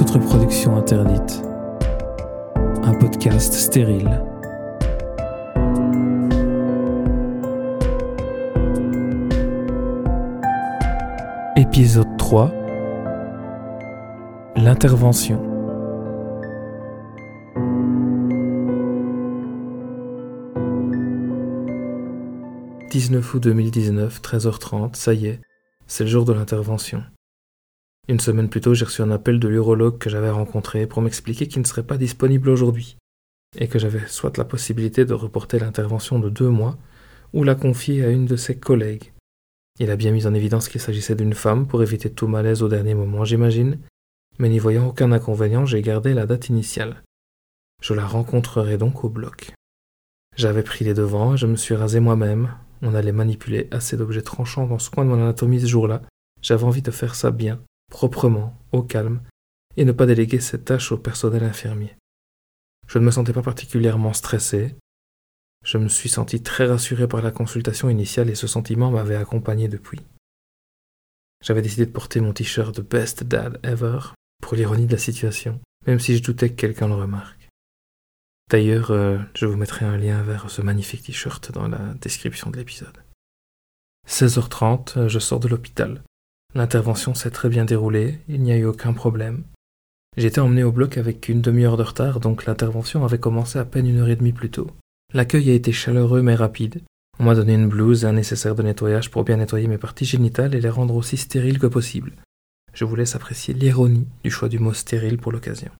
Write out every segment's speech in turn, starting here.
Reproduction interdite. Un podcast stérile. Épisode 3 L'intervention. « 19 août 2019, 13h30, ça y est, c'est le jour de l'intervention. Une semaine plus tôt, j'ai reçu un appel de l'urologue que j'avais rencontré pour m'expliquer qu'il ne serait pas disponible aujourd'hui, et que j'avais soit la possibilité de reporter l'intervention de deux mois, ou la confier à une de ses collègues. Il a bien mis en évidence qu'il s'agissait d'une femme pour éviter tout malaise au dernier moment, j'imagine, mais n'y voyant aucun inconvénient, j'ai gardé la date initiale. Je la rencontrerai donc au bloc. J'avais pris les devants et je me suis rasé moi-même. On allait manipuler assez d'objets tranchants dans ce coin de mon anatomie ce jour-là. J'avais envie de faire ça bien, proprement, au calme, et ne pas déléguer cette tâche au personnel infirmier. Je ne me sentais pas particulièrement stressé. Je me suis senti très rassuré par la consultation initiale et ce sentiment m'avait accompagné depuis. J'avais décidé de porter mon t-shirt de Best Dad Ever pour l'ironie de la situation, même si je doutais que quelqu'un le remarque. D'ailleurs, euh, je vous mettrai un lien vers ce magnifique t-shirt dans la description de l'épisode. 16h30, je sors de l'hôpital. L'intervention s'est très bien déroulée, il n'y a eu aucun problème. J'étais emmené au bloc avec une demi-heure de retard, donc l'intervention avait commencé à peine une heure et demie plus tôt. L'accueil a été chaleureux mais rapide. On m'a donné une blouse et un nécessaire de nettoyage pour bien nettoyer mes parties génitales et les rendre aussi stériles que possible. Je vous laisse apprécier l'ironie du choix du mot stérile pour l'occasion.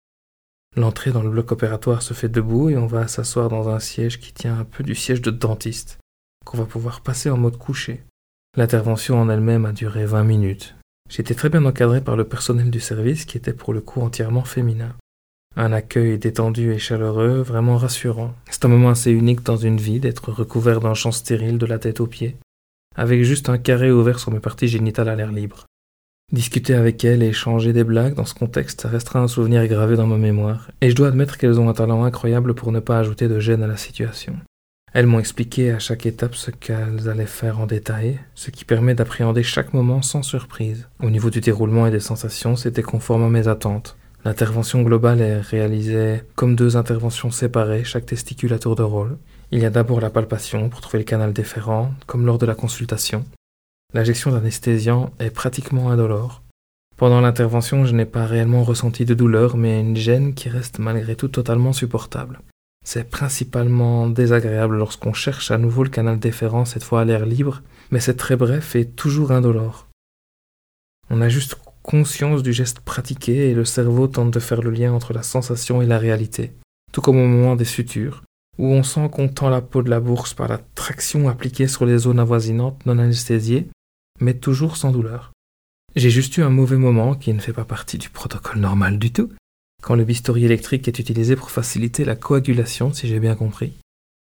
L'entrée dans le bloc opératoire se fait debout et on va s'asseoir dans un siège qui tient un peu du siège de dentiste, qu'on va pouvoir passer en mode couché. L'intervention en elle-même a duré 20 minutes. J'étais très bien encadré par le personnel du service qui était pour le coup entièrement féminin. Un accueil détendu et chaleureux, vraiment rassurant. C'est un moment assez unique dans une vie d'être recouvert d'un champ stérile de la tête aux pieds, avec juste un carré ouvert sur mes parties génitales à l'air libre. Discuter avec elles et échanger des blagues dans ce contexte, restera un souvenir gravé dans ma mémoire, et je dois admettre qu'elles ont un talent incroyable pour ne pas ajouter de gêne à la situation. Elles m'ont expliqué à chaque étape ce qu'elles allaient faire en détail, ce qui permet d'appréhender chaque moment sans surprise. Au niveau du déroulement et des sensations, c'était conforme à mes attentes. L'intervention globale est réalisée comme deux interventions séparées, chaque testicule à tour de rôle. Il y a d'abord la palpation pour trouver le canal déférent, comme lors de la consultation. L'injection d'anesthésiant est pratiquement indolore. Pendant l'intervention, je n'ai pas réellement ressenti de douleur, mais une gêne qui reste malgré tout totalement supportable. C'est principalement désagréable lorsqu'on cherche à nouveau le canal déférent, cette fois à l'air libre, mais c'est très bref et toujours indolore. On a juste conscience du geste pratiqué et le cerveau tente de faire le lien entre la sensation et la réalité, tout comme au moment des sutures, où on sent qu'on tend la peau de la bourse par la traction appliquée sur les zones avoisinantes non anesthésiées, mais toujours sans douleur. J'ai juste eu un mauvais moment qui ne fait pas partie du protocole normal du tout, quand le bistouri électrique est utilisé pour faciliter la coagulation, si j'ai bien compris,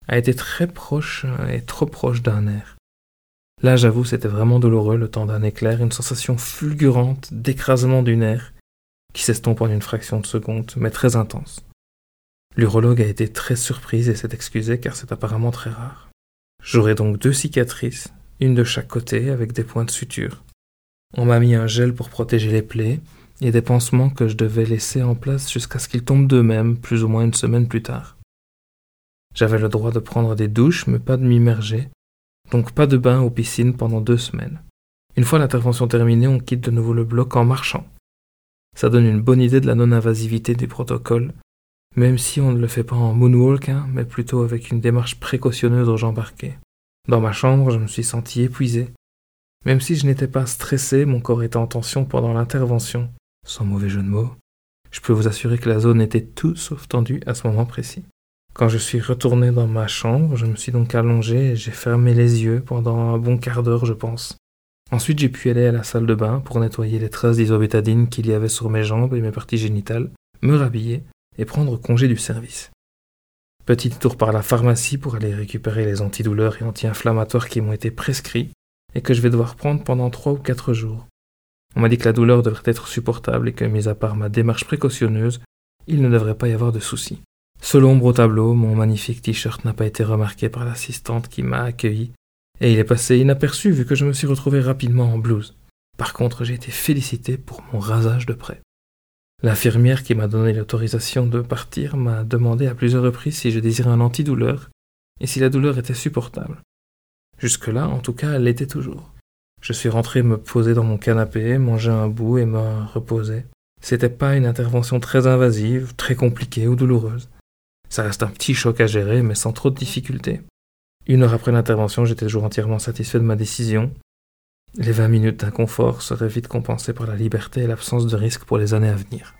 a été très proche et trop proche d'un nerf. Là, j'avoue, c'était vraiment douloureux le temps d'un éclair, une sensation fulgurante d'écrasement du nerf, qui s'estompe en une fraction de seconde, mais très intense. L'urologue a été très surprise et s'est excusé car c'est apparemment très rare. J'aurai donc deux cicatrices, une de chaque côté avec des points de suture. On m'a mis un gel pour protéger les plaies, et des pansements que je devais laisser en place jusqu'à ce qu'ils tombent d'eux-mêmes, plus ou moins une semaine plus tard. J'avais le droit de prendre des douches, mais pas de m'immerger, donc pas de bain ou piscine pendant deux semaines. Une fois l'intervention terminée, on quitte de nouveau le bloc en marchant. Ça donne une bonne idée de la non-invasivité du protocole, même si on ne le fait pas en moonwalk, hein, mais plutôt avec une démarche précautionneuse aux gens embarqués. Dans ma chambre, je me suis senti épuisé. Même si je n'étais pas stressé, mon corps était en tension pendant l'intervention, sans mauvais jeu de mots, je peux vous assurer que la zone était tout sauf tendue à ce moment précis. Quand je suis retourné dans ma chambre, je me suis donc allongé et j'ai fermé les yeux pendant un bon quart d'heure, je pense. Ensuite, j'ai pu aller à la salle de bain pour nettoyer les traces d'isobétadine qu'il y avait sur mes jambes et mes parties génitales, me rhabiller et prendre congé du service. Petit tour par la pharmacie pour aller récupérer les antidouleurs et anti-inflammatoires qui m'ont été prescrits et que je vais devoir prendre pendant trois ou quatre jours. On m'a dit que la douleur devrait être supportable et que, mis à part ma démarche précautionneuse, il ne devrait pas y avoir de soucis. Seul ombre au tableau, mon magnifique t-shirt n'a pas été remarqué par l'assistante qui m'a accueilli, et il est passé inaperçu vu que je me suis retrouvé rapidement en blouse. Par contre, j'ai été félicité pour mon rasage de près. L'infirmière qui m'a donné l'autorisation de partir m'a demandé à plusieurs reprises si je désirais un antidouleur et si la douleur était supportable. Jusque-là, en tout cas, elle l'était toujours. Je suis rentré me poser dans mon canapé, manger un bout et me reposer. C'était pas une intervention très invasive, très compliquée ou douloureuse. Ça reste un petit choc à gérer, mais sans trop de difficultés. Une heure après l'intervention, j'étais toujours entièrement satisfait de ma décision. Les vingt minutes d'inconfort seraient vite compensées par la liberté et l'absence de risque pour les années à venir.